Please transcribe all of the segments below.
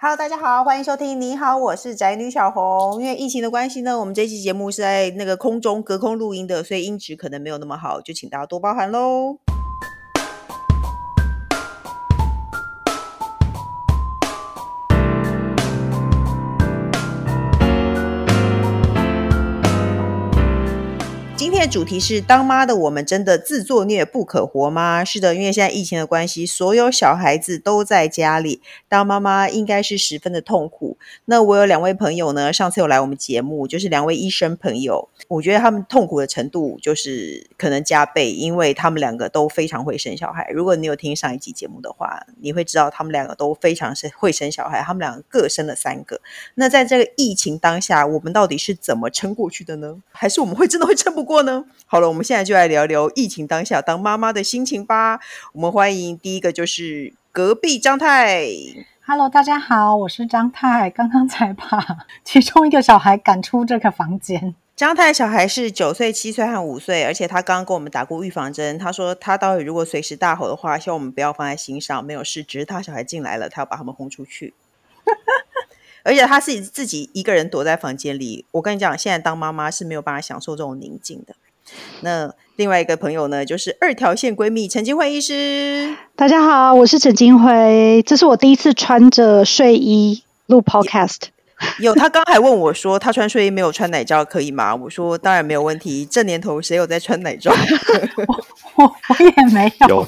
Hello，大家好，欢迎收听。你好，我是宅女小红。因为疫情的关系呢，我们这期节目是在那个空中隔空录音的，所以音质可能没有那么好，就请大家多包涵喽。主题是：当妈的我们真的自作孽不可活吗？是的，因为现在疫情的关系，所有小孩子都在家里，当妈妈应该是十分的痛苦。那我有两位朋友呢，上次有来我们节目，就是两位医生朋友，我觉得他们痛苦的程度就是可能加倍，因为他们两个都非常会生小孩。如果你有听上一集节目的话，你会知道他们两个都非常是会生小孩，他们两个各生了三个。那在这个疫情当下，我们到底是怎么撑过去的呢？还是我们会真的会撑不过呢？好了，我们现在就来聊聊疫情当下当妈妈的心情吧。我们欢迎第一个就是隔壁张太。Hello，大家好，我是张太，刚刚才把 其中一个小孩赶出这个房间。张太小孩是九岁、七岁和五岁，而且他刚刚跟我们打过预防针。他说他待会如果随时大吼的话，希望我们不要放在心上，没有事，只是他小孩进来了，他要把他们轰出去。而且他是自己一个人躲在房间里。我跟你讲，现在当妈妈是没有办法享受这种宁静的。那另外一个朋友呢，就是二条线闺蜜陈金辉医师。大家好，我是陈金辉，这是我第一次穿着睡衣录 podcast。有，他刚还问我说，他穿睡衣没有穿奶罩可以吗？我说当然没有问题。这年头谁有在穿奶罩？我我，我也没有。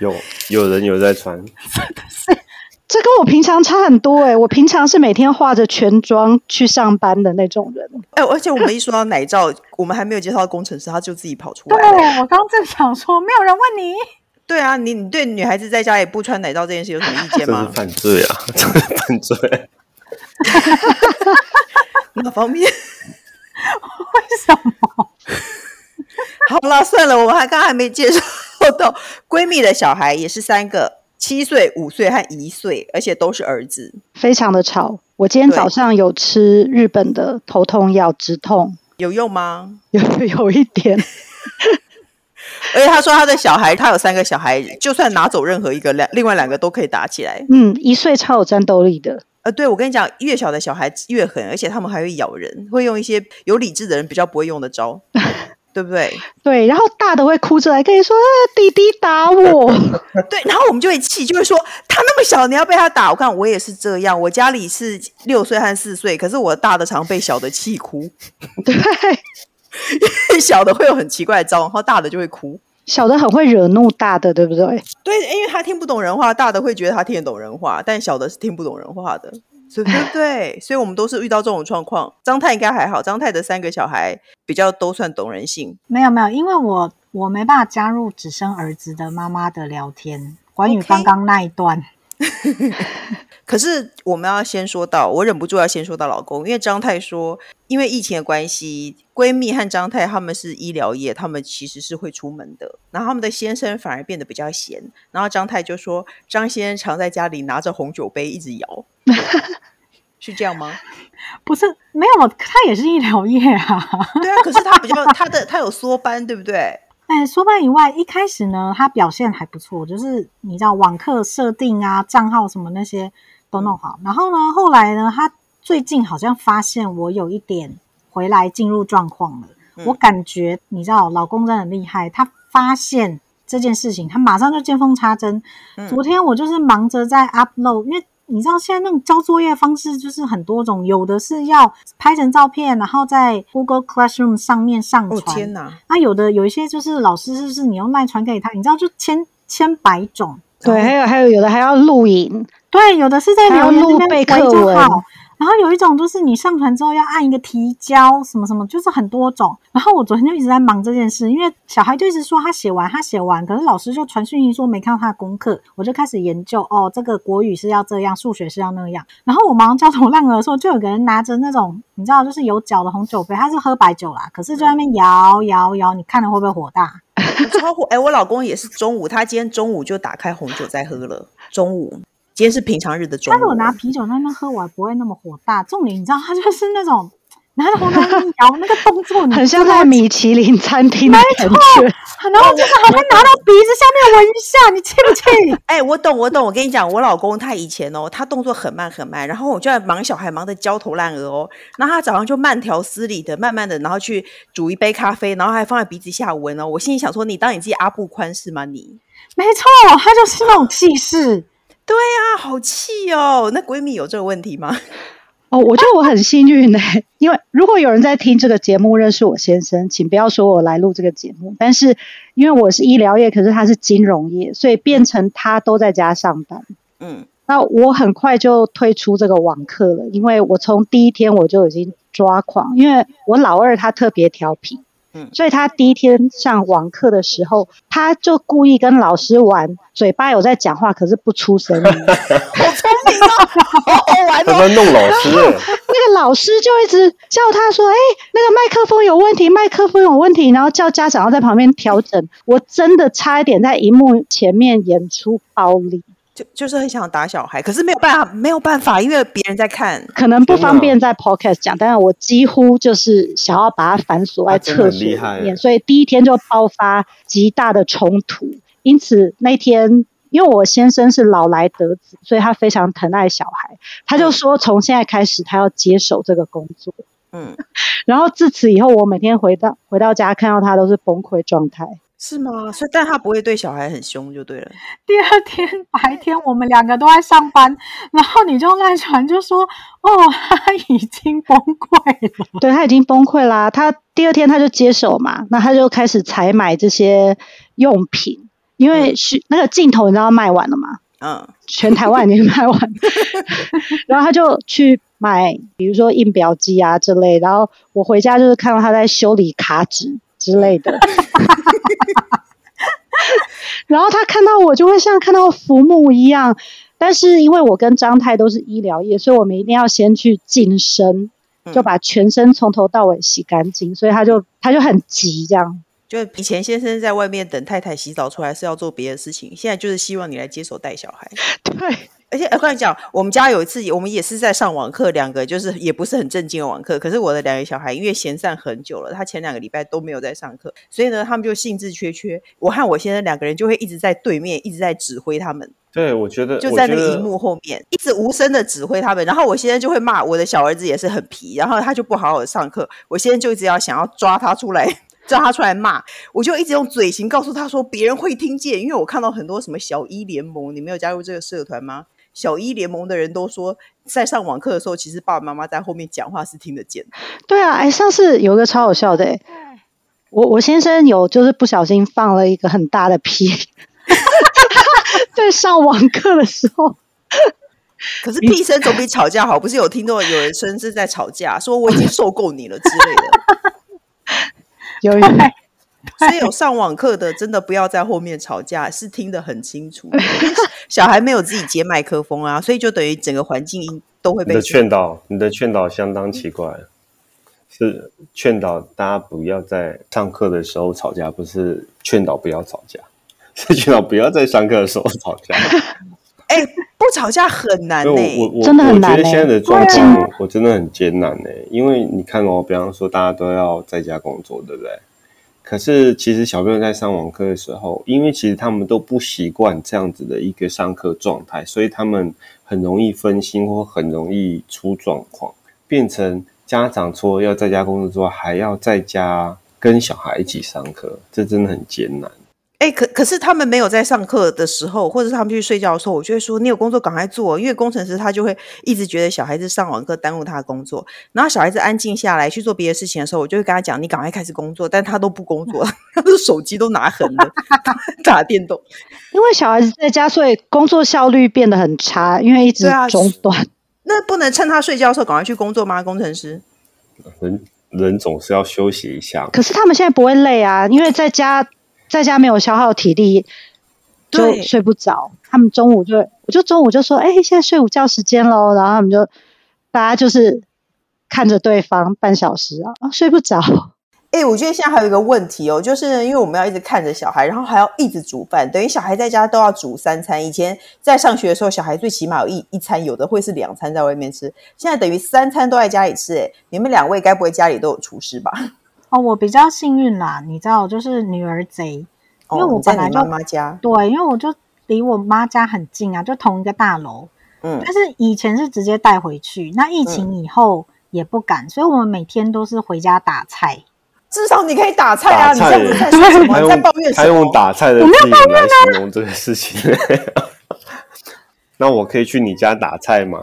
有有有人有在穿。是。这跟我平常差很多哎、欸！我平常是每天化着全妆去上班的那种人。哎，而且我们一说到奶罩，我们还没有介绍到工程师，他就自己跑出来。对，我刚正想说，没有人问你。对啊，你你对女孩子在家也不穿奶罩这件事有什么意见吗？这是犯罪啊！这是犯罪。哪方面？为什么？好了，算了，我们还刚刚还没介绍到闺蜜的小孩也是三个。七岁、五岁和一岁，而且都是儿子，非常的吵。我今天早上有吃日本的头痛药止痛，有用吗？有有一点。而且他说他的小孩，他有三个小孩，就算拿走任何一个，两另外两个都可以打起来。嗯，一岁超有战斗力的。呃，对，我跟你讲，越小的小孩越狠，而且他们还会咬人，会用一些有理智的人比较不会用的招。对不对？对，然后大的会哭着来跟你说：“啊，弟弟打我。”对，然后我们就会气，就会说：“他那么小，你要被他打？”我看我也是这样，我家里是六岁和四岁，可是我大的常被小的气哭。对，因为小的会有很奇怪的招，然后大的就会哭。小的很会惹怒大的，对不对？对，因为他听不懂人话，大的会觉得他听得懂人话，但小的是听不懂人话的。对不 对？所以我们都是遇到这种状况。张太应该还好，张太的三个小孩比较都算懂人性。没有没有，因为我我没办法加入只生儿子的妈妈的聊天，关于刚刚那一段。Okay. 可是我们要先说到，我忍不住要先说到老公，因为张太说，因为疫情的关系，闺蜜和张太他们是医疗业，他们其实是会出门的，然后他们的先生反而变得比较闲，然后张太就说，张先生常在家里拿着红酒杯一直摇。是这样吗？不是，没有，他也是医疗业啊。对啊，可是他比较他的他有缩班，对不对？哎，缩班以外，一开始呢，他表现还不错，就是你知道网课设定啊、账号什么那些都弄好。然后呢，后来呢，他最近好像发现我有一点回来进入状况了。嗯、我感觉你知道，老公真的很厉害，他发现这件事情，他马上就见缝插针。嗯、昨天我就是忙着在 upload，因为。你知道现在那种交作业方式就是很多种，有的是要拍成照片，然后在 Google Classroom 上面上传。哦天哪！那、啊、有的有一些就是老师就是你用赖传给他，你知道就千千百种。对，还有还有有的还要录影。对，有的是在留言那边备课文。然后有一种就是你上传之后要按一个提交什么什么，就是很多种。然后我昨天就一直在忙这件事，因为小孩就一直说他写完，他写完，可是老师就传讯息说没看到他的功课，我就开始研究哦，这个国语是要这样，数学是要那样。然后我忙焦头烂额的时候，就有个人拿着那种你知道就是有脚的红酒杯，他是喝白酒啦，可是就在那边摇摇摇，你看了会不会火大？超火！哎，我老公也是中午，他今天中午就打开红酒在喝了，中午。今天是平常日的中午，但是我拿啤酒在那喝，我还不会那么火大。重点你知道，他就是那种 拿着红豆泥摇那个动作，很像在米其林餐厅的感觉。然后就是还会拿到鼻子下面闻一下，你气不气？哎、欸，我懂，我懂。我跟你讲，我老公他以前哦，他动作很慢很慢，然后我就在忙小孩，忙得焦头烂额哦。然后他早上就慢条斯理的，慢慢的，然后去煮一杯咖啡，然后还放在鼻子下闻哦。我心里想说，你当你自己阿布宽是吗？你没错，他就是那种气势。对呀、啊，好气哦！那闺蜜有这个问题吗？哦，我觉得我很幸运呢、欸，因为如果有人在听这个节目认识我先生，请不要说我来录这个节目。但是因为我是医疗业，可是他是金融业，所以变成他都在家上班。嗯，那我很快就退出这个网课了，因为我从第一天我就已经抓狂，因为我老二他特别调皮。嗯，所以他第一天上网课的时候，他就故意跟老师玩，嘴巴有在讲话，可是不出声音。好聪明哦！好好玩哦。他在弄老师。那个老师就一直叫他说：“哎，那个麦克风有问题，麦克风有问题。”然后叫家长要在旁边调整。我真的差一点在荧幕前面演出暴力。就就是很想打小孩，可是没有办法，没有办法，因为别人在看，可能不方便在 podcast 讲。但是我几乎就是想要把它反锁在厕所里面，所以第一天就爆发极大的冲突。因此那天，因为我先生是老来得子，所以他非常疼爱小孩，他就说从现在开始他要接手这个工作。嗯，然后自此以后，我每天回到回到家看到他都是崩溃状态。是吗？所以，但他不会对小孩很凶，就对了。第二天白天，我们两个都在上班，然后你就赖传就说：“哦，他已经崩溃了。”对，他已经崩溃啦。他第二天他就接手嘛，那他就开始采买这些用品，因为是、嗯、那个镜头，你知道卖完了嘛？嗯，全台湾已经卖完了。然后他就去买，比如说印表机啊之类。然后我回家就是看到他在修理卡纸。之类的，然后他看到我就会像看到浮木一样，但是因为我跟张太都是医疗业，所以我们一定要先去净身，就把全身从头到尾洗干净，所以他就他就很急这样。就以前先生在外面等太太洗澡出来是要做别的事情，现在就是希望你来接手带小孩。对。而且我跟你讲，我们家有一次，我们也是在上网课，两个就是也不是很正经的网课。可是我的两个小孩因为闲散很久了，他前两个礼拜都没有在上课，所以呢，他们就兴致缺缺。我和我先生两个人就会一直在对面，一直在指挥他们。对，我觉得就在那个荧幕后面，一直无声的指挥他们。然后我现在就会骂我的小儿子也是很皮，然后他就不好好的上课。我现在就一直要想要抓他出来，抓他出来骂。我就一直用嘴型告诉他说，别人会听见，因为我看到很多什么小一联盟，你没有加入这个社团吗？小一联盟的人都说，在上网课的时候，其实爸爸妈妈在后面讲话是听得见的。对啊，哎，上次有个超好笑的，我我先生有就是不小心放了一个很大的屁，在上网课的时候。可是屁声总比吵架好，不是有听到有人声是在吵架，说我已经受够你了之类的。有 有。所以有上网课的，真的不要在后面吵架，是听得很清楚。小孩没有自己接麦克风啊，所以就等于整个环境都会被。你的劝导，你的劝导相当奇怪，是劝导大家不要在上课的时候吵架，不是劝导不要吵架，是劝导不要在上课的时候吵架。哎、欸，不吵架很难呢、欸，我我真的很难、欸。我觉得现在的状况，我真的很艰难呢、欸，因为你看哦，比方说大家都要在家工作，对不对？可是，其实小朋友在上网课的时候，因为其实他们都不习惯这样子的一个上课状态，所以他们很容易分心或很容易出状况，变成家长除了要在家工作之外，还要在家跟小孩一起上课，这真的很艰难。哎、欸，可可是他们没有在上课的时候，或者是他们去睡觉的时候，我就会说你有工作赶快做，因为工程师他就会一直觉得小孩子上网课耽误他的工作。然后小孩子安静下来去做别的事情的时候，我就会跟他讲，你赶快开始工作，但他都不工作，他的手机都拿横了，打电动。因为小孩子在家，所以工作效率变得很差，因为一直中断、啊。那不能趁他睡觉的时候赶快去工作吗？工程师，人人总是要休息一下。可是他们现在不会累啊，因为在家。在家没有消耗体力，就睡不着。他们中午就，我就中午就说：“哎、欸，现在睡午觉时间喽。”然后他们就大家就是看着对方半小时啊，睡不着。哎，我觉得现在还有一个问题哦，就是因为我们要一直看着小孩，然后还要一直煮饭，等于小孩在家都要煮三餐。以前在上学的时候，小孩最起码有一一餐，有的会是两餐在外面吃。现在等于三餐都在家里吃。哎，你们两位该不会家里都有厨师吧？哦，我比较幸运啦，你知道，就是女儿贼，因为我本来就、哦、妈妈家对，因为我就离我妈家很近啊，就同一个大楼。嗯，但是以前是直接带回去，那疫情以后也不敢，嗯、所以我们每天都是回家打菜。至少你可以打菜啊！菜你这样子在说什么？你在抱怨什么？他用打菜的字来形容这个事情。那我可以去你家打菜吗？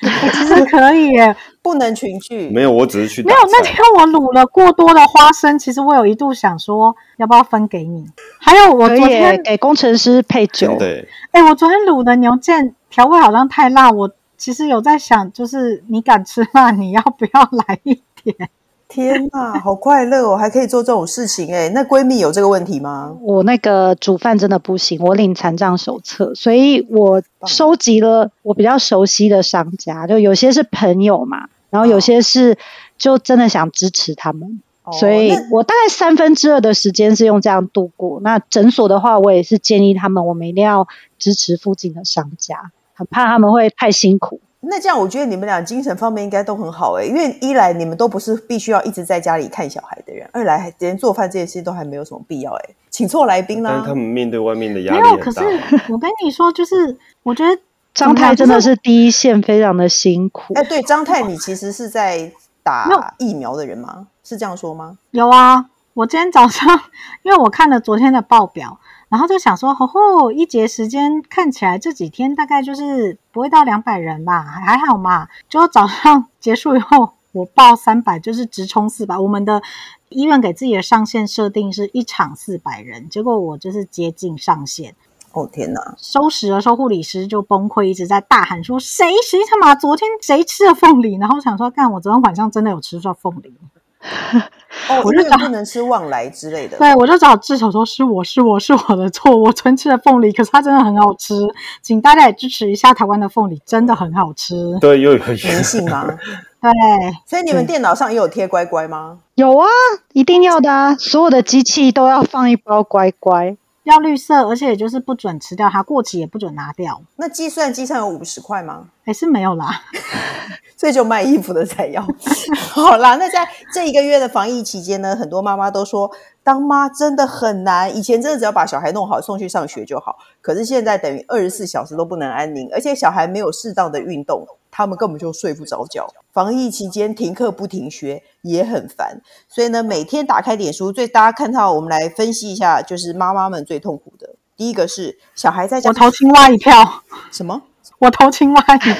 其实可以耶，不能群聚。没有，我只是去。没有，那天我卤了过多的花生，其实我有一度想说，要不要分给你？还有，我昨天给工程师配酒。对。哎，我昨天卤的牛腱调味好像太辣，我其实有在想，就是你敢吃辣，你要不要来一点？天呐，好快乐哦，还可以做这种事情哎！那闺蜜有这个问题吗？我那个煮饭真的不行，我领残障手册，所以我收集了我比较熟悉的商家，就有些是朋友嘛，然后有些是就真的想支持他们，哦、所以我大概三分之二的时间是用这样度过。那诊所的话，我也是建议他们，我们一定要支持附近的商家，很怕他们会太辛苦。那这样，我觉得你们俩精神方面应该都很好诶、欸，因为一来你们都不是必须要一直在家里看小孩的人，二来连做饭这件事都还没有什么必要诶、欸，请错来宾啦。但是他们面对外面的压力没有，可是 我跟你说，就是我觉得张太真的是第一线，非常的辛苦。哎，对，张太，你其实是在打疫苗的人吗？是这样说吗？有啊，我今天早上 因为我看了昨天的报表。然后就想说，吼吼，一节时间看起来这几天大概就是不会到两百人吧，还好嘛。就早上 结束以后，我报三百，就是直冲四百。我们的医院给自己的上限设定是一场四百人，结果我就是接近上限。哦天哪！收拾的时候，护理师就崩溃，一直在大喊说：“谁谁他妈昨天谁吃了凤梨？”然后想说，干，我昨天晚上真的有吃到凤梨。哦，我就找不能吃旺来之类的。对，我就找智手说是我是我是我的错，我纯吃了凤梨，可是它真的很好吃，请大家也支持一下台湾的凤梨，真的很好吃。对，又有粘性吗？对，所以你们电脑上也有贴乖乖吗？有啊，一定要的啊，所有的机器都要放一包乖乖。要绿色，而且也就是不准吃掉它，过期也不准拿掉。那计算机上有五十块吗？还是没有啦，所以就卖衣服的才要。好啦，那在这一个月的防疫期间呢，很多妈妈都说，当妈真的很难。以前真的只要把小孩弄好，送去上学就好，可是现在等于二十四小时都不能安宁，而且小孩没有适当的运动。他们根本就睡不着觉。防疫期间停课不停学也很烦，所以呢，每天打开脸书，最大家看到，我们来分析一下，就是妈妈们最痛苦的。第一个是小孩在家，我投青蛙一票。什么？我投青蛙一票。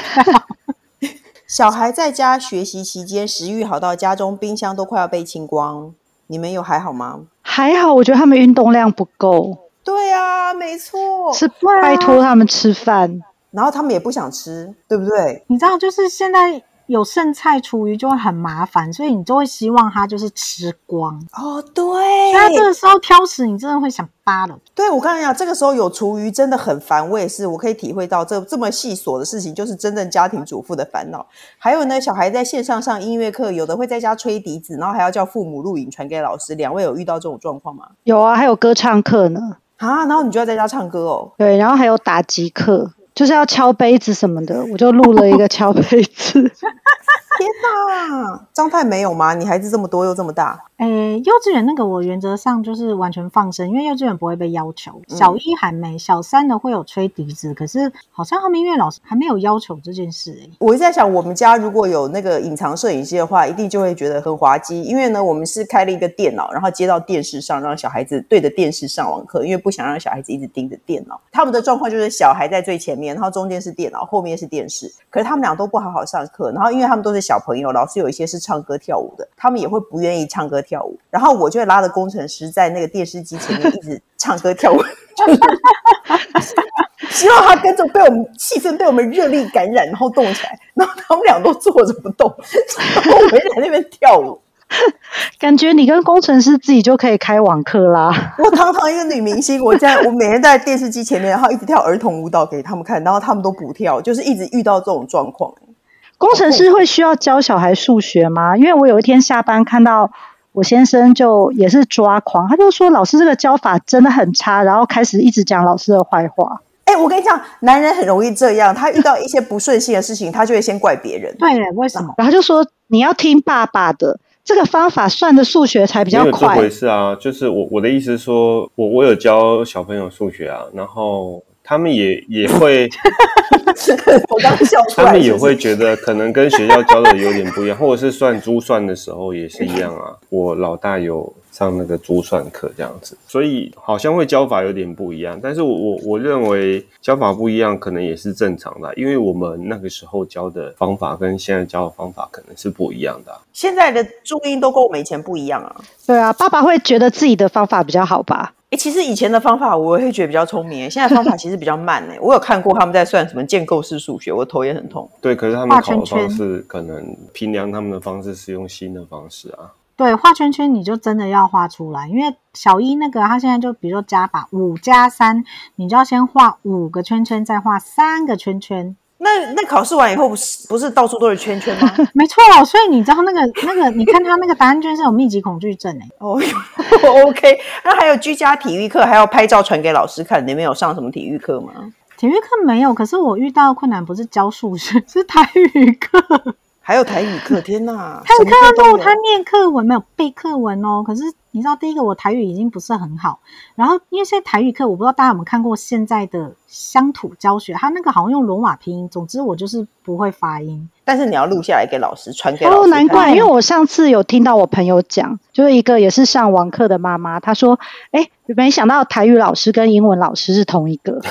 小孩在家学习期间，食欲好到家中冰箱都快要被清光。你们有还好吗？还好，我觉得他们运动量不够。对啊，没错，是拜托他们吃饭。然后他们也不想吃，对不对？你知道，就是现在有剩菜厨余就会很麻烦，所以你就会希望他就是吃光。哦，对。所以他这个时候挑食，你真的会想扒了。对，我跟你讲，这个时候有厨余真的很烦。我也是，我可以体会到这这么细琐的事情，就是真正家庭主妇的烦恼。还有呢，小孩在线上上音乐课，有的会在家吹笛子，然后还要叫父母录影传给老师。两位有遇到这种状况吗？有啊，还有歌唱课呢。啊，然后你就要在家唱歌哦。对，然后还有打击课。就是要敲杯子什么的，我就录了一个敲杯子。天哪，张太没有吗？你孩子这么多又这么大。诶，幼稚园那个我原则上就是完全放生，因为幼稚园不会被要求。小一还没，小三的会有吹笛子，可是好像他们音乐老师还没有要求这件事。诶，我一直在想，我们家如果有那个隐藏摄影机的话，一定就会觉得很滑稽。因为呢，我们是开了一个电脑，然后接到电视上，让小孩子对着电视上网课，因为不想让小孩子一直盯着电脑。他们的状况就是小孩在最前面，然后中间是电脑，后面是电视。可是他们俩都不好好上课，然后因为他们都是小朋友，老师有一些是唱歌跳舞的，他们也会不愿意唱歌跳舞。然后我就会拉着工程师在那个电视机前面一直唱歌跳舞，希望他跟着被我们气氛被我们热力感染，然后动起来。然后他们俩都坐着不动，然后我们在那边跳舞。感觉你跟工程师自己就可以开网课啦。我堂堂一个女明星，我在我每天在电视机前面，然后一直跳儿童舞蹈给他们看，然后他们都不跳，就是一直遇到这种状况。工程师会需要教小孩数学吗？因为我有一天下班看到我先生就也是抓狂，他就说老师这个教法真的很差，然后开始一直讲老师的坏话。哎、欸，我跟你讲，男人很容易这样，他遇到一些不顺心的事情，他就会先怪别人。对，为什么？然后就说你要听爸爸的，这个方法算的数学才比较快。这回事啊，就是我我的意思是说，我我有教小朋友数学啊，然后。他们也也会，我刚笑出来，他们也会觉得可能跟学校教的有点不一样，或者是算珠算的时候也是一样啊。我老大有上那个珠算课这样子，所以好像会教法有点不一样。但是我我我认为教法不一样可能也是正常的，因为我们那个时候教的方法跟现在教的方法可能是不一样的。现在的注音都跟我们以前不一样啊。对啊，爸爸会觉得自己的方法比较好吧？欸、其实以前的方法我会觉得比较聪明，现在方法其实比较慢诶。我有看过他们在算什么建构式数学，我头也很痛。对，可是他们考的方式可能评量他们的方式是用新的方式啊。对，画圈圈你就真的要画出来，因为小一那个他现在就比如说加法五加三，你就要先画五个圈圈，再画三个圈圈。那那考试完以后不是不是到处都是圈圈吗？没错，所以你知道那个那个，你看他那个答案卷是有密集恐惧症哎。哦，OK。那还有居家体育课，还要拍照传给老师看。你们有上什么体育课吗？体育课没有，可是我遇到困难不是教数学，是台语课。还有台语课，天哪！台语课都他念课文没有背课文哦。可是你知道，第一个我台语已经不是很好，然后因为现在台语课，我不知道大家有没有看过现在的乡土教学，他那个好像用罗马拼音。总之我就是不会发音，但是你要录下来给老师传给老师。哦，难怪，因为我上次有听到我朋友讲，就是一个也是上网课的妈妈，她说：“哎，没想到台语老师跟英文老师是同一个。”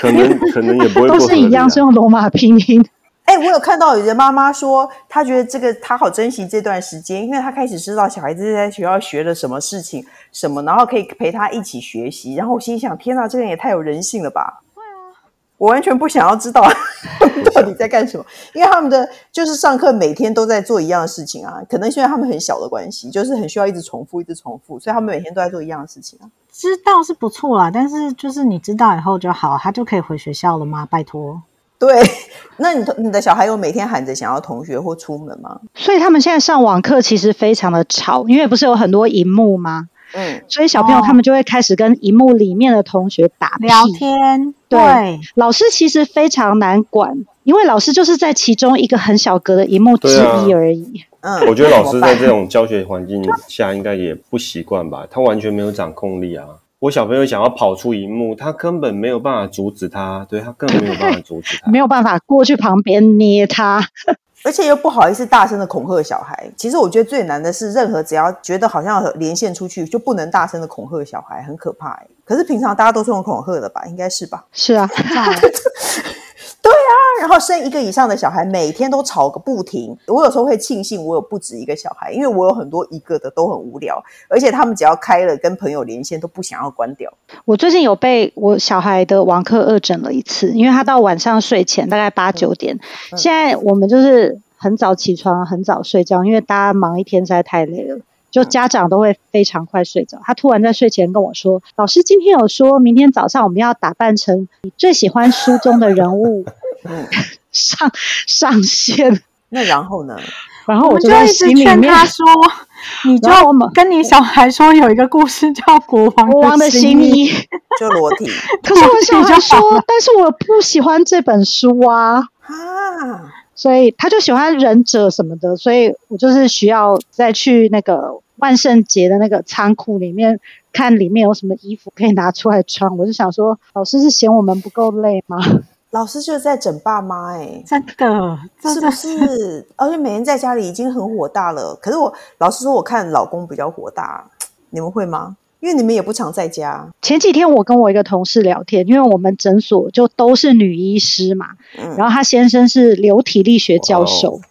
可能 可能也不会都是一样，是用罗马拼音。哎、欸，我有看到有的妈妈说，她觉得这个她好珍惜这段时间，因为她开始知道小孩子在学校学了什么事情，什么，然后可以陪他一起学习。然后我心想，天哪，这个人也太有人性了吧！我完全不想要知道 到底在干什么，因为他们的就是上课每天都在做一样的事情啊。可能现在他们很小的关系，就是很需要一直重复，一直重复，所以他们每天都在做一样的事情啊。知道是不错啦，但是就是你知道以后就好，他就可以回学校了吗？拜托。对，那你你的小孩有每天喊着想要同学或出门吗？所以他们现在上网课其实非常的吵，因为不是有很多荧幕吗？嗯，所以小朋友他们就会开始跟荧幕里面的同学打屁聊天。对，对，老师其实非常难管，因为老师就是在其中一个很小格的荧幕之一而已。嗯，我觉得老师在这种教学环境下应该也不习惯吧，他完全没有掌控力啊。我小朋友想要跑出荧幕，他根本没有办法阻止他，对，他根本没有办法阻止他，没有办法过去旁边捏他，而且又不好意思大声的恐吓小孩。其实我觉得最难的是，任何只要觉得好像连线出去就不能大声的恐吓小孩，很可怕欸。可是平常大家都是用恐吓的吧？应该是吧？是啊。对啊，然后生一个以上的小孩，每天都吵个不停。我有时候会庆幸我有不止一个小孩，因为我有很多一个的都很无聊，而且他们只要开了跟朋友连线，都不想要关掉。我最近有被我小孩的网课恶整了一次，因为他到晚上睡前大概八九点，嗯，现在我们就是很早起床，很早睡觉，因为大家忙一天实在太累了。就家长都会非常快睡着。他突然在睡前跟我说：“老师今天有说明天早上我们要打扮成你最喜欢书中的人物，嗯，上上线。”那然后呢？然后我就在心里面他说：“你就跟你小孩说有一个故事叫《国王国王的新衣》，就裸体。可是我小孩说，但是我不喜欢这本书啊啊！”所以他就喜欢忍者什么的，所以我就是需要再去那个万圣节的那个仓库里面看里面有什么衣服可以拿出来穿。我就想说，老师是嫌我们不够累吗？老师就是在整爸妈哎、欸，真的，是不是？而且每天在家里已经很火大了。可是我老实说，我看老公比较火大，你们会吗？因为你们也不常在家。前几天我跟我一个同事聊天，因为我们诊所就都是女医师嘛，嗯、然后她先生是流体力学教授。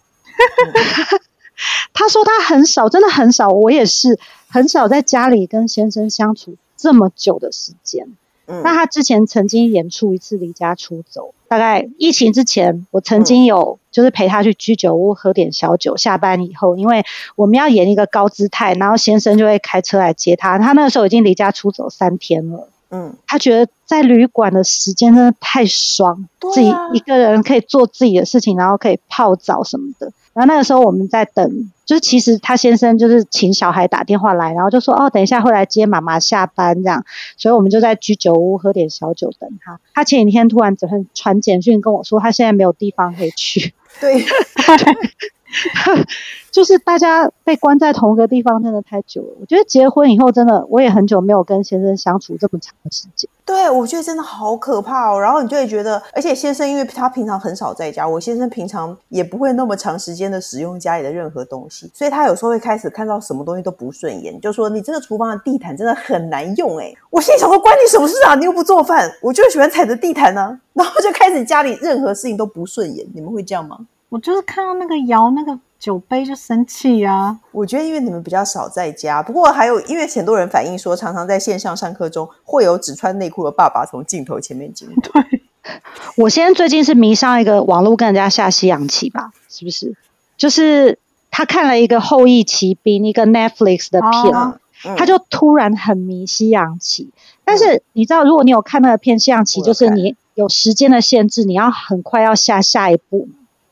他说他很少，真的很少，我也是很少在家里跟先生相处这么久的时间。嗯、那他之前曾经演出一次离家出走，大概疫情之前，我曾经有就是陪他去居酒屋喝点小酒。下班以后，因为我们要演一个高姿态，然后先生就会开车来接他。他那个时候已经离家出走三天了。嗯，他觉得在旅馆的时间真的太爽，啊自己一个人可以做自己的事情，然后可以泡澡什么的。然后那个时候我们在等，就是其实他先生就是请小孩打电话来，然后就说哦，等一下会来接妈妈下班这样，所以我们就在居酒屋喝点小酒等他。他前几天突然传传简讯跟我说，他现在没有地方可以去。对。就是大家被关在同一个地方真的太久了。我觉得结婚以后真的，我也很久没有跟先生相处这么长的时间。对，我觉得真的好可怕哦。然后你就会觉得，而且先生因为他平常很少在家，我先生平常也不会那么长时间的使用家里的任何东西，所以他有时候会开始看到什么东西都不顺眼，就说你这个厨房的地毯真的很难用哎。我心里想说，关你什么事啊？你又不做饭，我就喜欢踩着地毯呢、然后就开始家里任何事情都不顺眼，你们会这样吗？我就是看到那个摇那个酒杯就生气啊！我觉得因为你们比较少在家，不过还有因为很多人反映说，常常在线上上课中会有只穿内裤的爸爸从镜头前面经过。对，我现在最近是迷上一个网络跟人家下西洋棋吧，是不是？就是他看了一个《后翼骑兵》一个 Netflix 的片，他就突然很迷西洋棋。但是你知道，如果你有看那个片西洋棋，就是你有时间的限制，你要很快要下下一步。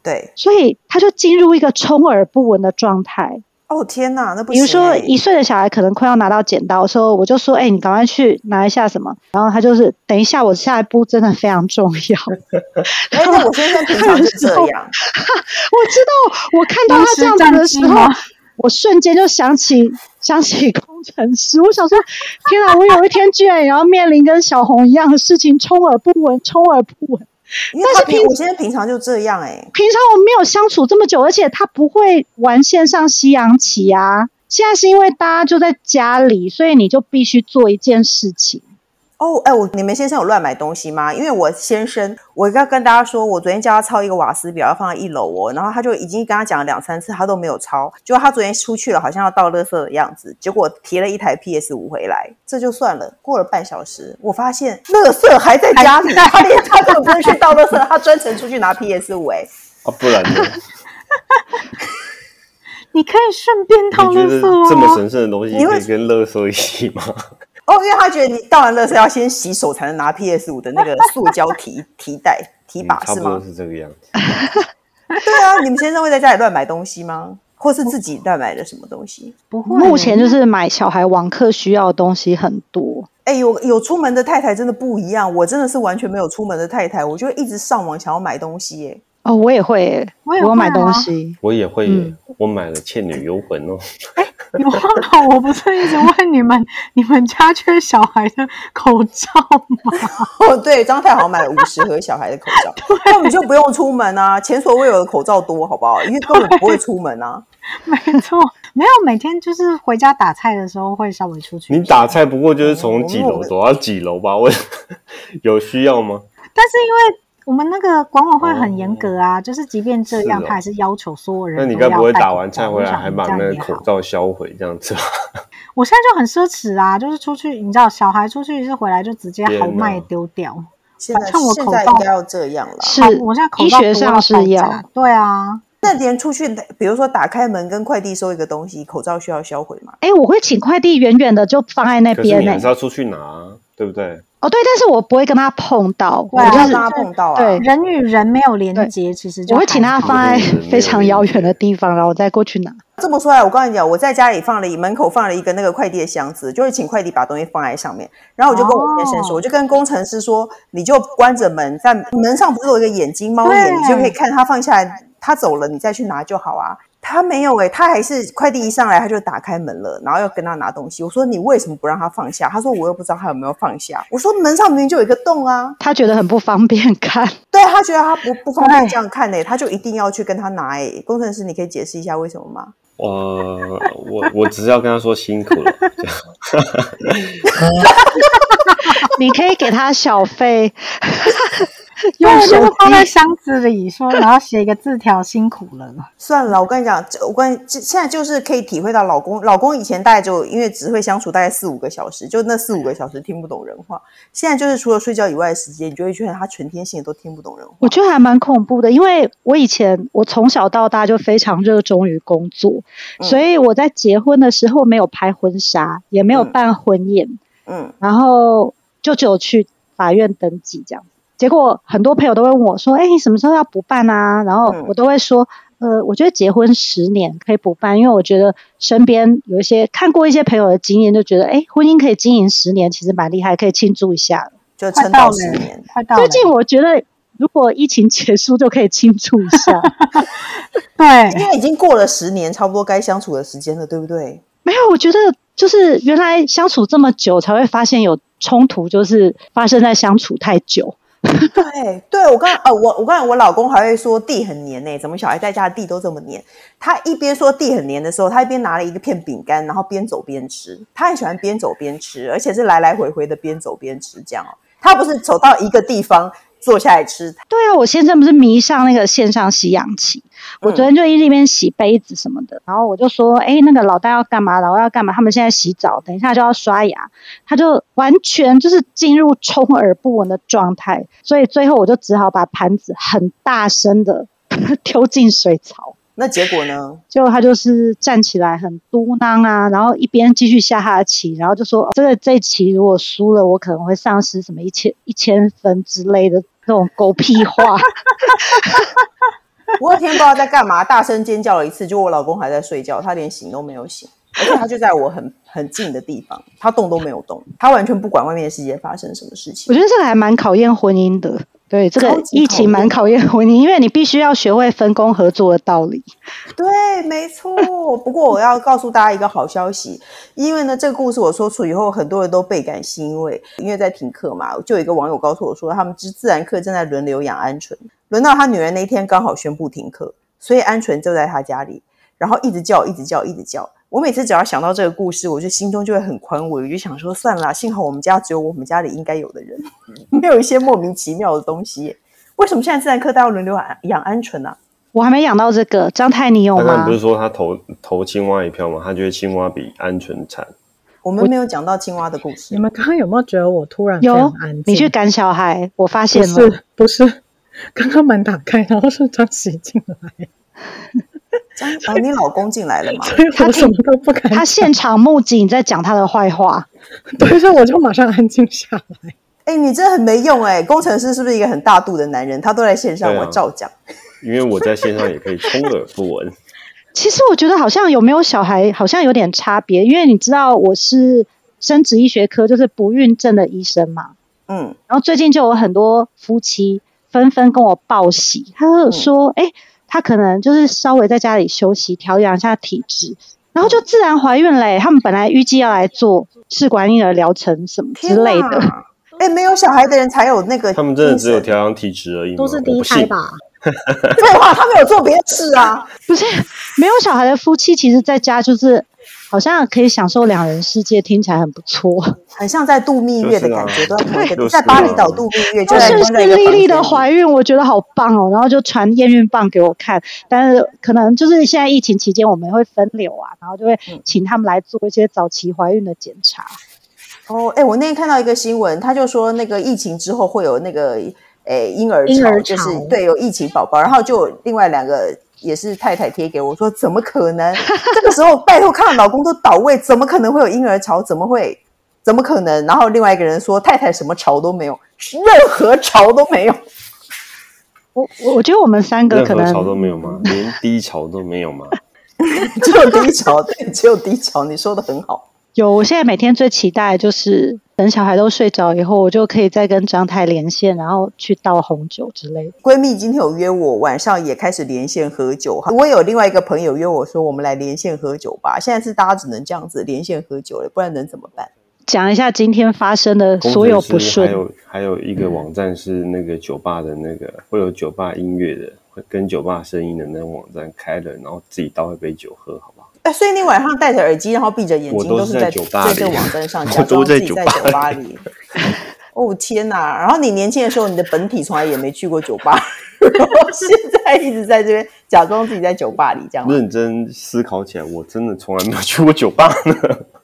对，所以他就进入一个充耳不闻的状态。哦天哪，那不！比如说一岁的小孩可能快要拿到剪刀的时候，我就说：“哎、欸，你赶快去拿一下什么。”然后他就是等一下，我下一步真的非常重要。哎，那我先生平常是这样。我知道，我看到他这样子的时候，我瞬间就想起想起工程师。我想说，天哪，我有一天居然也要面临跟小红一样的事情，充耳不闻，充耳不闻。但是平我现在平常就这样哎、欸，平常我们没有相处这么久，而且他不会玩线上西洋棋啊。现在是因为大家就在家里，所以你就必须做一件事情。哦，哎，我你们先生有乱买东西吗？因为我先生，我要跟大家说，我昨天叫他抄一个瓦斯表，要放在一楼哦，然后他就已经跟他讲了两三次，他都没有抄。结果他昨天出去了，好像要倒垃圾的样子，结果提了一台 PS 五回来，这就算了。过了半小时，我发现垃圾还在家里，他连他都不是去倒垃圾，他专程出去拿 PS 五哎。啊，不然呢？你可以顺便倒垃圾哦。这么神圣的东西，你可以跟垃圾一起吗？哦，因为他觉得你倒完垃圾要先洗手才能拿 PS 五的那个塑胶提 提袋提把是吗？差不多是这个样子。对啊，你们先生会在家里乱买东西吗？或是自己乱买的什么东西？不会，目前就是买小孩网课需要的东西很多。哎，有有出门的太太真的不一样，我真的是完全没有出门的太太，我就一直上网想要买东西哎。哦，我也会耶，我也会、啊、我买东西，我也会我买了《倩女幽魂》哦。哎，有啊，我不是一直问你们，你们家缺小孩的口罩吗？哦，对，张太好买了五十盒小孩的口罩，根本就不用出门啊，前所未有的口罩多，好不好？因为根本不会出门啊。没错，没有每天就是回家打菜的时候会稍微出去。你打菜不过就是从几楼走到几楼吧？我有需要吗？但是因为。我们那个管委会很严格啊，哦、就是即便这样，他、哦、还是要求所有人。那你该不会打完菜回来还把那个口罩销毁这样子吧？我现在就很奢侈啊，就是出去，你知道，小孩出去是回来就直接豪迈丢掉。现在像我口罩应该要这样了，是，我现在口罩医学上是要。对啊，那连出去，比如说打开门跟快递收一个东西，口罩需要销毁吗？哎，我会请快递远远的就放在那边、欸。可是你还是要出去拿，对不对？哦，对，但是我不会跟他碰到，我就是跟他碰到啊。对，人与人没有连接，其实就我会请他放在 非常遥远的地方，然后我再过去拿。这么说来，我告诉你讲，我在家里放了一门口放了一个那个快递的箱子，就是请快递把东西放在上面。然后我就跟我先生说，我就跟工程师说，你就关着门，在门上不是有一个眼睛猫眼，你就可以看他放下来，他走了，你再去拿就好啊。他没有诶、欸，他还是快递一上来他就打开门了，然后要跟他拿东西。我说你为什么不让他放下？他说我又不知道他有没有放下。我说门上明明就有一个洞啊，他觉得很不方便看。对，他觉得他不不方便这样看诶、欸，他就一定要去跟他拿诶、欸。工程师，你可以解释一下为什么吗？我我我只是要跟他说辛苦了，你可以给他小费。用手放在箱子里，说，然后写一个字条，辛苦了。算了，我跟你讲，我跟你现在就是可以体会到老公，老公以前大概就因为只会相处大概四五个小时，就那四五个小时听不懂人话。现在就是除了睡觉以外的时间，你就会觉得他全天性都听不懂人话。我觉得还蛮恐怖的，因为我以前我从小到大就非常热衷于工作，嗯、所以我在结婚的时候没有拍婚纱，也没有办婚宴，嗯，然后。就只有去法院登记这样。结果很多朋友都会问我说：“哎，你什么时候要补办啊？”然后我都会说：“呃，我觉得结婚十年可以补办，因为我觉得身边有一些看过一些朋友的经验，就觉得哎，婚姻可以经营十年，其实蛮厉害，可以庆祝一下，就撑到十年。最近我觉得，如果疫情结束，就可以庆祝一下。对，因为已经过了十年，差不多该相处的时间了，对不对？没有，我觉得就是原来相处这么久，才会发现有冲突，就是发生在相处太久。对，对我刚呃，我我刚才我老公还会说地很黏呢，怎么小孩在家的地都这么黏？他一边说地很黏的时候，他一边拿了一个片饼干，然后边走边吃。他很喜欢边走边吃，而且是来来回回的边走边吃这样哦。他不是走到一个地方。坐下来吃。对啊，我先生不是迷上那个线上吸氧气，我昨天就一边洗杯子什么的，嗯、然后我就说，哎，那个老大要干嘛？老大要干嘛？他们现在洗澡，等一下就要刷牙，他就完全就是进入充耳不闻的状态，所以最后我就只好把盘子很大声的 丢进水槽。那结果呢？就他就是站起来很嘟囔啊，然后一边继续下他的棋，然后就说：“这个这一棋如果输了，我可能会丧失什么一千一千分之类的那种狗屁话。”我那天不知道在干嘛，大声尖叫了一次，就我老公还在睡觉，他连醒都没有醒，而且他就在我很很近的地方，他动都没有动，他完全不管外面的世界发生什么事情。我觉得这个还蛮考验婚姻的。对，这个疫情蛮考验我你，因为你必须要学会分工合作的道理。对，没错。不过我要告诉大家一个好消息，因为呢，这个故事我说出以后，很多人都倍感欣慰，因为在停课嘛，就有一个网友告诉我说，他们自自然课正在轮流养鹌鹑，轮到他女儿那一天刚好宣布停课，所以鹌鹑就在他家里，然后一直叫，一直叫，一直叫。我每次只要想到这个故事，我就心中就会很宽慰，我就想说算了，幸好我们家只有我们家里应该有的人，没有一些莫名其妙的东西。为什么现在自然课都要轮流养鹌鹑呢？我还没养到这个，张太你有吗？刚刚不是说他投投青蛙一票吗？他觉得青蛙比鹌鹑惨。我们没有讲到青蛙的故事。你们刚刚有没有觉得我突然有？你去赶小孩，我发现了，不是，不是，刚刚门打开，然后是张喜进来。哦，你老公进来了吗？他什么都不敢。他现场目击你在讲他的坏话，对，所以我就马上安静下来。哎、欸，你真的很没用哎、欸！工程师是不是一个很大度的男人？他都在线上，啊、我照讲。因为我在线上也可以充耳不闻。其实我觉得好像有没有小孩好像有点差别，因为你知道我是生殖医学科，就是不孕症的医生嘛。嗯。然后最近就有很多夫妻纷纷跟我报喜，他就说：“哎、嗯。欸。”他可能就是稍微在家里休息，调养一下体质，然后就自然怀孕嘞。他们本来预计要来做试管婴儿疗程什么之类的。哎，没有小孩的人才有那个。他们真的只有调养体质而已，都是第一胎吧？废话，他们有做别的事啊。不是，没有小孩的夫妻，其实在家就是。好像可以享受两人世界，听起来很不错，很像在度蜜月的感觉，啊、对，在巴厘岛度蜜月，就顺顺利利的怀孕，我觉得好棒哦。然后就传验孕棒给我看，但是可能就是现在疫情期间，我们会分流啊，然后就会请他们来做一些早期怀孕的检查。哦，哎，我那天看到一个新闻，他就说那个疫情之后会有那个诶婴儿潮，就是对有疫情宝宝，然后就另外两个。也是太太贴给我说，怎么可能？这个时候拜托，看到老公都倒位，怎么可能会有婴儿潮？怎么会？怎么可能？然后另外一个人说，太太什么潮都没有，任何潮都没有。我我我觉得我们三个可能潮都没有吗？连低潮都没有吗？只有低潮，对，只有低潮。你说的很好。有，我现在每天最期待就是。等小孩都睡着以后，我就可以再跟张太连线，然后去倒红酒之类的。闺蜜今天有约我，晚上也开始连线喝酒哈。我有另外一个朋友约我说，我们来连线喝酒吧。现在是大家只能这样子连线喝酒了，不然能怎么办？讲一下今天发生的所有不顺。还有还有一个网站是那个酒吧的那个会有酒吧音乐的，会跟酒吧声音的那个网站开了，然后自己倒一杯酒喝，好所以你晚上戴着耳机，然后闭着眼睛，都是在酒吧这个网 站上假装自己在酒吧里。哦天哪！然后你年轻的时候，你的本体从来也没去过酒吧，然后 现在一直在这边假装自己在酒吧里这样。认真思考起来，我真的从来没有去过酒吧呢。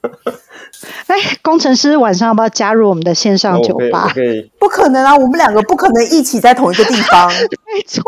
哎，工程师晚上要不要加入我们的线上酒吧？不可能啊！我们两个不可能一起在同一个地方。没错，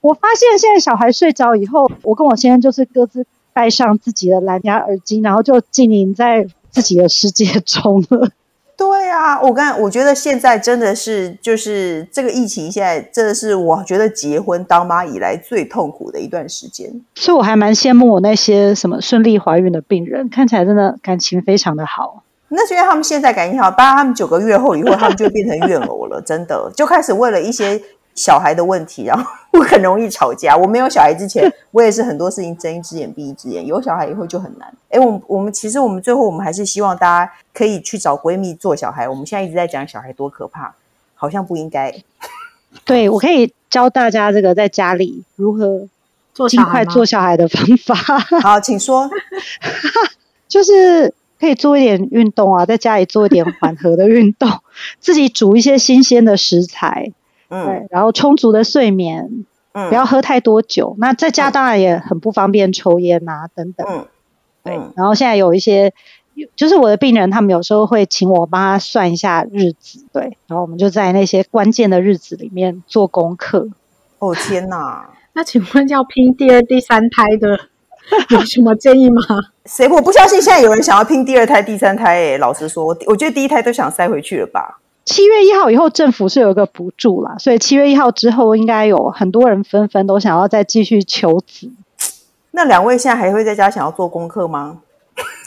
我发现现在小孩睡着以后，我跟我先生就是各自。戴上自己的蓝牙耳机，然后就浸淫在自己的世界中了。对啊，我刚才我觉得现在真的是就是这个疫情，现在真的是我觉得结婚当妈以来最痛苦的一段时间。所以我还蛮羡慕我那些什么顺利怀孕的病人，看起来真的感情非常的好。那是因为他们现在感情好，当然他们九个月后以后，他们就会变成怨偶了，真的就开始为了一些。小孩的问题，然后 我很容易吵架。我没有小孩之前，我也是很多事情睁一只眼闭一只眼。有小孩以后就很难。哎，我们我们其实我们最后我们还是希望大家可以去找闺蜜做小孩。我们现在一直在讲小孩多可怕，好像不应该。对，我可以教大家这个在家里如何做尽快做小孩的方法。好，请说。就是可以做一点运动啊，在家里做一点缓和的运动，自己煮一些新鲜的食材。嗯，对，然后充足的睡眠，嗯，不要喝太多酒。那在家当然也很不方便抽烟啊，等等。嗯，对。然后现在有一些，就是我的病人，他们有时候会请我帮他算一下日子，对。然后我们就在那些关键的日子里面做功课。哦天哪！那请问要拼第二、第三胎的，有什么建议吗？谁？我不相信现在有人想要拼第二胎、第三胎。哎，老实说，我我觉得第一胎都想塞回去了吧。七月一号以后，政府是有一个补助啦，所以七月一号之后，应该有很多人纷纷都想要再继续求子。那两位现在还会在家想要做功课吗？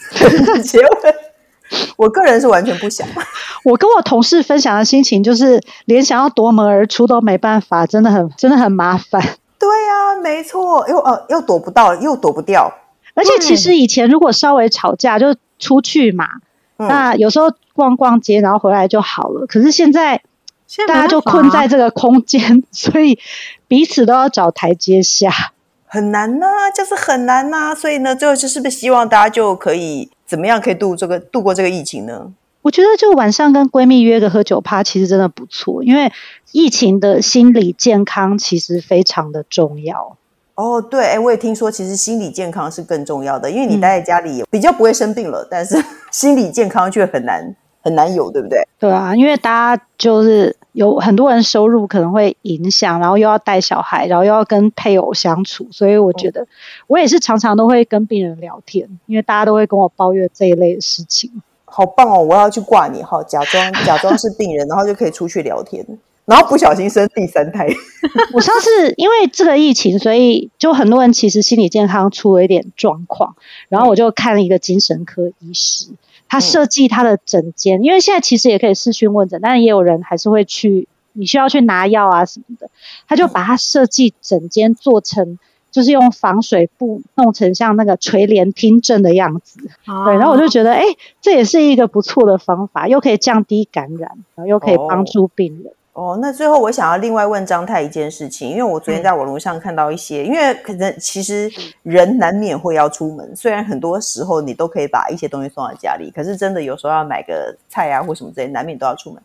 结婚，我个人是完全不想。我跟我同事分享的心情就是，连想要夺门而出都没办法，真的很真的很麻烦。对啊，没错，又呃又躲不到，又躲不掉。而且其实以前如果稍微吵架就出去嘛。嗯、那有时候逛逛街，然后回来就好了。可是现在，大家就困在这个空间，所以彼此都要找台阶下，很难呐、啊，就是很难呐、啊。所以呢，最后就是不是希望大家就可以怎么样，可以度这个度过这个疫情呢？我觉得就晚上跟闺蜜约个喝酒趴，其实真的不错，因为疫情的心理健康其实非常的重要。哦，对，哎，我也听说，其实心理健康是更重要的，因为你待在家里比较不会生病了，嗯、但是 心理健康却很难很难有，对不对？对啊，因为大家就是有很多人收入可能会影响，然后又要带小孩，然后又要跟配偶相处，所以我觉得我也是常常都会跟病人聊天，因为大家都会跟我抱怨这一类的事情。好棒哦！我要去挂你哈，假装 假装是病人，然后就可以出去聊天。然后不小心生第三胎。我上次因为这个疫情，所以就很多人其实心理健康出了一点状况。然后我就看了一个精神科医师，他设计他的诊间，因为现在其实也可以视讯问诊，但是也有人还是会去，你需要去拿药啊什么的。他就把他设计诊间做成，就是用防水布弄成像那个垂帘听诊的样子。对，然后我就觉得，哎，这也是一个不错的方法，又可以降低感染，然后又可以帮助病人。哦，那最后我想要另外问张太一件事情，因为我昨天在网络上看到一些，嗯、因为可能其实人难免会要出门，虽然很多时候你都可以把一些东西送到家里，可是真的有时候要买个菜啊或什么之类，难免都要出门。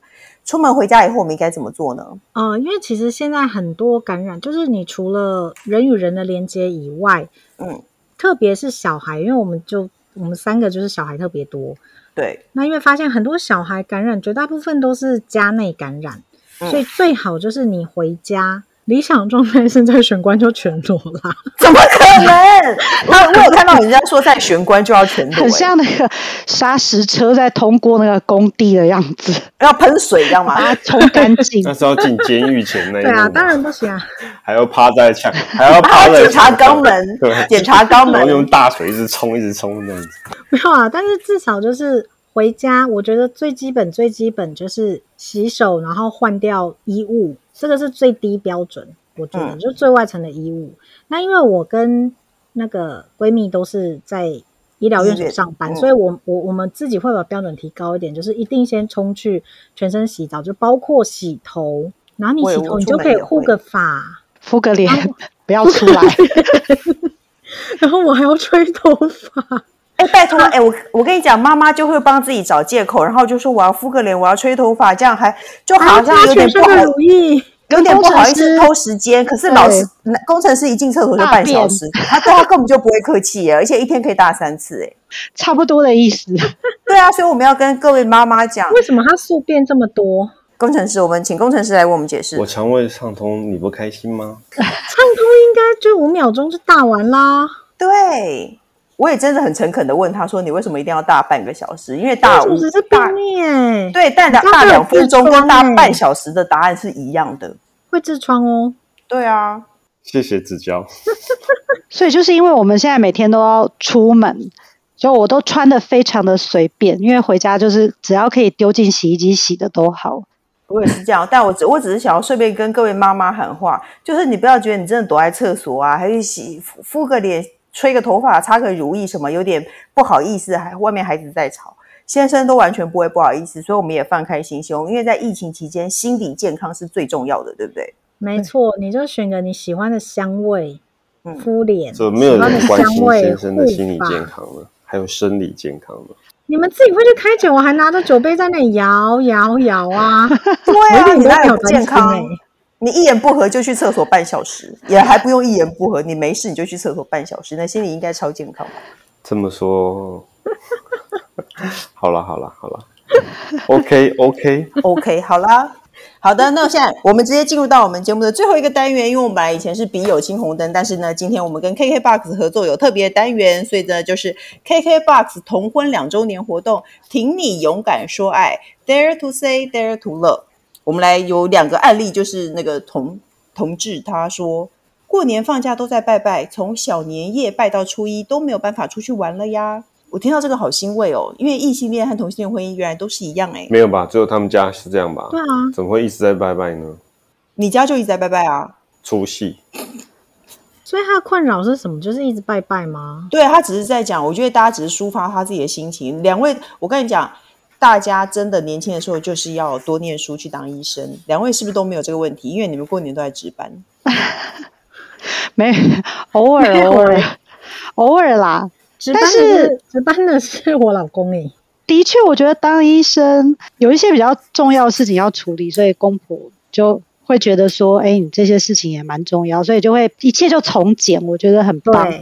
出门回家以后，我们应该怎么做呢？嗯、呃，因为其实现在很多感染，就是你除了人与人的连接以外，嗯，特别是小孩，因为我们就我们三个就是小孩特别多，对。那因为发现很多小孩感染，绝大部分都是家内感染。所以最好就是你回家，理想状态是在玄关就全裸啦。怎么可能？我我有看到人家说在玄关就要全裸，很像那个砂石车在通过那个工地的样子，要喷水，这样吗？把它冲干净。那是要进监狱前那一。对啊，当然不行啊。还要趴在墙，还要趴在检查肛门，对，检查肛门，然后用大水一直冲，一直冲这样子。没有啊，但是至少就是。回家，我觉得最基本、最基本就是洗手，然后换掉衣物，这个是最低标准。我觉得、嗯、就最外层的衣物。那因为我跟那个闺蜜都是在医疗院所上班，嗯、所以我我我们自己会把标准提高一点，就是一定先冲去全身洗澡，就包括洗头。然后你洗头，你就可以护个发、敷个脸，不要出来。然后我还要吹头发。哎，拜托，哎，我我跟你讲，妈妈就会帮自己找借口，然后就说我要敷个脸，我要吹头发，这样还就好像有点不好，有点不好意思偷时间。可是老师，工程师一进厕所就半小时，他对他根本就不会客气耶，而且一天可以大三次，哎，差不多的意思。对啊，所以我们要跟各位妈妈讲，为什么他宿便这么多？工程师，我们请工程师来为我们解释。我肠胃畅通，你不开心吗？畅通应该就五秒钟就大完啦。对。我也真的很诚恳的问他说：“你为什么一定要大半个小时？因为大五只是便秘哎，对，但大大两分钟跟大半小时的答案是一样的，会痔疮哦。对啊，谢谢指教。所以就是因为我们现在每天都要出门，就我都穿的非常的随便，因为回家就是只要可以丢进洗衣机洗的都好。我也是这样，但我只我只是想要顺便跟各位妈妈喊话，就是你不要觉得你真的躲在厕所啊，还是洗敷，敷个脸。吹个头发，擦个如意，什么有点不好意思，还外面孩子在吵，先生都完全不会不好意思，所以我们也放开心胸，因为在疫情期间，心理健康是最重要的，对不对？没错，你就选个你喜欢的香味，嗯、敷脸，就没有人关心先生的心理健康了，还有生理健康了。你们自己会去开酒，我还拿着酒杯在那里摇摇摇啊！对啊，你那有健康。你一言不合就去厕所半小时，也还不用一言不合，你没事你就去厕所半小时，那心里应该超健康吧？这么说，好了好了好了，OK OK OK 好啦，好的，那现在我们直接进入到我们节目的最后一个单元，因为我们本来以前是笔友青红灯，但是呢，今天我们跟 KKBOX 合作有特别的单元，所以呢，就是 KKBOX 同婚两周年活动，挺你勇敢说爱，Dare to say Dare to love。我们来有两个案例，就是那个同同志，他说过年放假都在拜拜，从小年夜拜到初一都没有办法出去玩了呀。我听到这个好欣慰哦，因为异性恋和同性恋婚姻原来都是一样哎。没有吧？只有他们家是这样吧？对啊，怎么会一直在拜拜呢？你家就一直在拜拜啊？除夕。所以他的困扰是什么？就是一直拜拜吗？对，他只是在讲，我觉得大家只是抒发他自己的心情。两位，我跟你讲。大家真的年轻的时候就是要多念书去当医生。两位是不是都没有这个问题？因为你们过年都在值班。没，偶尔偶尔偶尔啦。值班的是，值班的是我老公诶。的确，我觉得当医生有一些比较重要的事情要处理，所以公婆就会觉得说：“哎，你这些事情也蛮重要。”所以就会一切就从简，我觉得很棒。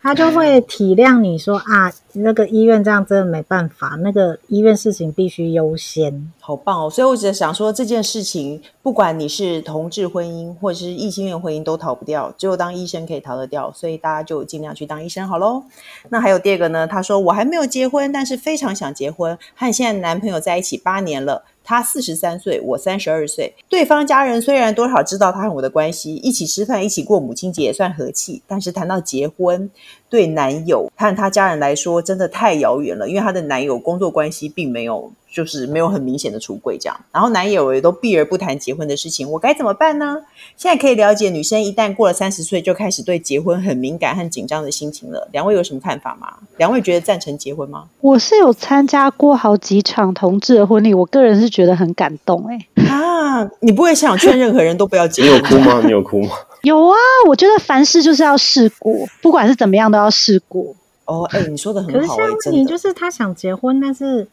他就会体谅你说啊，那个医院这样真的没办法，那个医院事情必须优先。好棒哦！所以我只是想说，这件事情不管你是同志婚姻或者是异性恋婚姻都逃不掉，只有当医生可以逃得掉，所以大家就尽量去当医生好喽。那还有第二个呢？他说我还没有结婚，但是非常想结婚，和现在男朋友在一起八年了。他四十三岁，我三十二岁。对方家人虽然多少知道他和我的关系，一起吃饭，一起过母亲节也算和气。但是谈到结婚，对男友和他家人来说，真的太遥远了。因为她的男友工作关系并没有。就是没有很明显的出柜这样，然后男友也都避而不谈结婚的事情，我该怎么办呢？现在可以了解女生一旦过了三十岁就开始对结婚很敏感和紧张的心情了。两位有什么看法吗？两位觉得赞成结婚吗？我是有参加过好几场同志的婚礼，我个人是觉得很感动哎、欸。啊，你不会想劝任何人都不要结婚？你有哭吗？你有哭吗？有啊，我觉得凡事就是要试过，不管是怎么样都要试过。哦，哎，你说的很好、欸。可是现在问题就是他想结婚，但是。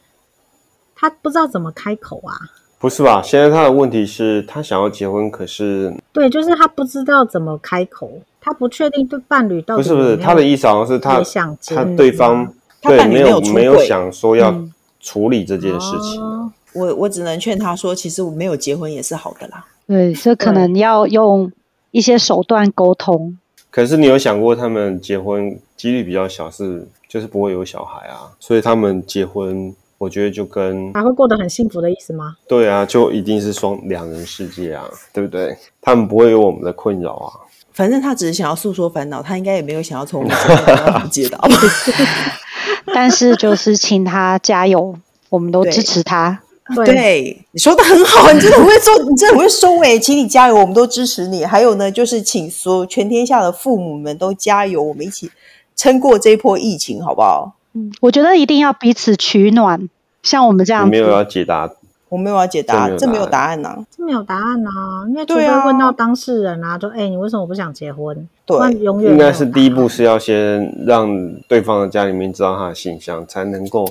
他不知道怎么开口啊？不是吧？现在他的问题是他想要结婚，可是对，就是他不知道怎么开口，他不确定对伴侣到底有有，不是不是他的意思，好像是他想他对方对没有没有想说要处理这件事情。嗯、我我只能劝他说，其实我没有结婚也是好的啦。对，这可能要用一些手段沟通。可是你有想过，他们结婚几率比较小，是就是不会有小孩啊，所以他们结婚。我觉得就跟还会过得很幸福的意思吗？对啊，就一定是双两人世界啊，对不对？他们不会有我们的困扰啊。反正他只是想要诉说烦恼，他应该也没有想要从我们身上解到。但是就是请他加油，我们都支持他。对，对，你说的很好，你真的很会做，你真的很会收尾，请你加油，我们都支持你。还有呢，就是请所有全天下的父母们都加油，我们一起撑过这一波疫情，好不好？嗯，我觉得一定要彼此取暖，像我们这样子。没有要解答，我没有要解答，这没有答案呐，这没有答案呐，因为除非问到当事人啊，就哎，你为什么不想结婚？对，永远应该是第一步是要先让对方的家里面知道他的性向，才能够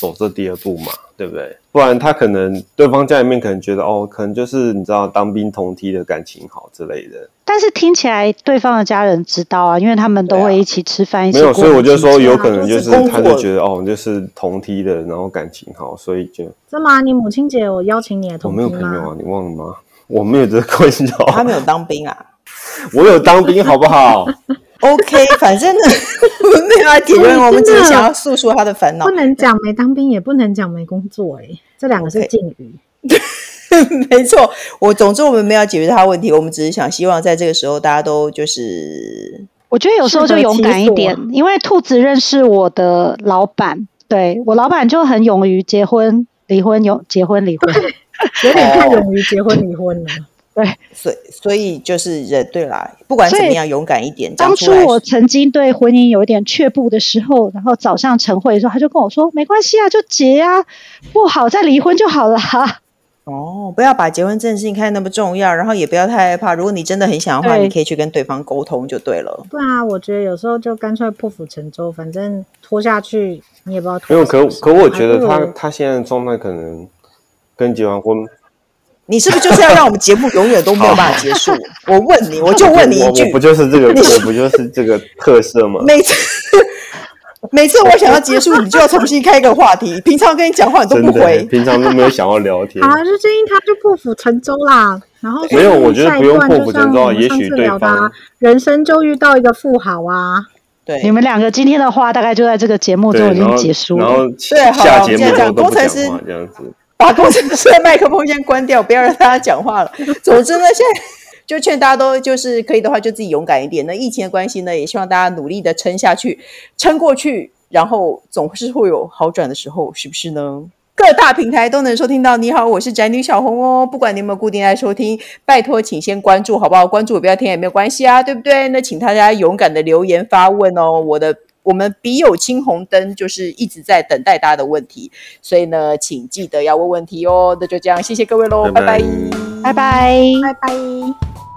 走这第二步嘛。对不对？不然他可能对方家里面可能觉得哦，可能就是你知道当兵同梯的感情好之类的。但是听起来对方的家人知道啊，因为他们都会一起吃饭，啊、一起没有，所以我就说有可能就是他就觉得哦，就是同梯的，然后感情好，所以就。这么你母亲节我邀请你的同梯？我没有朋友啊，你忘了吗？我没有这个 困扰。他没有当兵啊。我有当兵，好不好？OK，反正呢，我们没有要解决，我们只是想要诉说他的烦恼。不能讲没当兵，也不能讲没工作，哎，这两个是禁语。Okay. 没错，我总之我们没有解决他的问题，我们只是想希望在这个时候大家都就是，我觉得有时候就勇敢一点，因为兔子认识我的老板，对，我老板就很勇于结婚离婚，有结婚离婚，有点太勇于结婚离婚了。对，所以所以就是人对啦，不管怎么样，勇敢一点。当初我曾经对婚姻有一点却步的时候，然后早上晨会的时候，他就跟我说：“没关系啊，就结啊，不好再离婚就好了。”哦，不要把结婚这件事情看得那么重要，然后也不要太害怕。如果你真的很想的话，你可以去跟对方沟通就对了。对啊，我觉得有时候就干脆破釜沉舟，反正拖下去你也不知道拖。没有，可可我觉得他他现在的状态可能跟结完婚。你是不是就是要让我们节目永远都没有办法结束？我问你，我就问你一句，我不就是这个，我不就是这个特色吗？每次每次我想要结束，你就要重新开一个话题。平常跟你讲话你都不回，平常都没有想要聊天。好，就建议他就破釜沉舟啦。然后没有，我觉得不用破釜沉舟，也许对方人生就遇到一个富豪啊。对，你们两个今天的话大概就在这个节目中已经结束了。然后下节目都都不讲话，这样子。把工程师的麦克风先关掉，不要让大家讲话了。总之呢，现在就劝大家都就是可以的话，就自己勇敢一点。那疫情的关系呢，也希望大家努力的撑下去，撑过去，然后总是会有好转的时候，是不是呢？各大平台都能收听到。你好，我是宅女小红哦。不管你有没有固定来收听，拜托请先关注好不好？关注我不要听也没有关系啊，对不对？那请大家勇敢的留言发问哦。我的。我们笔友青红灯就是一直在等待大家的问题，所以呢，请记得要问问题哦。那就这样，谢谢各位喽，拜拜，拜拜，拜拜。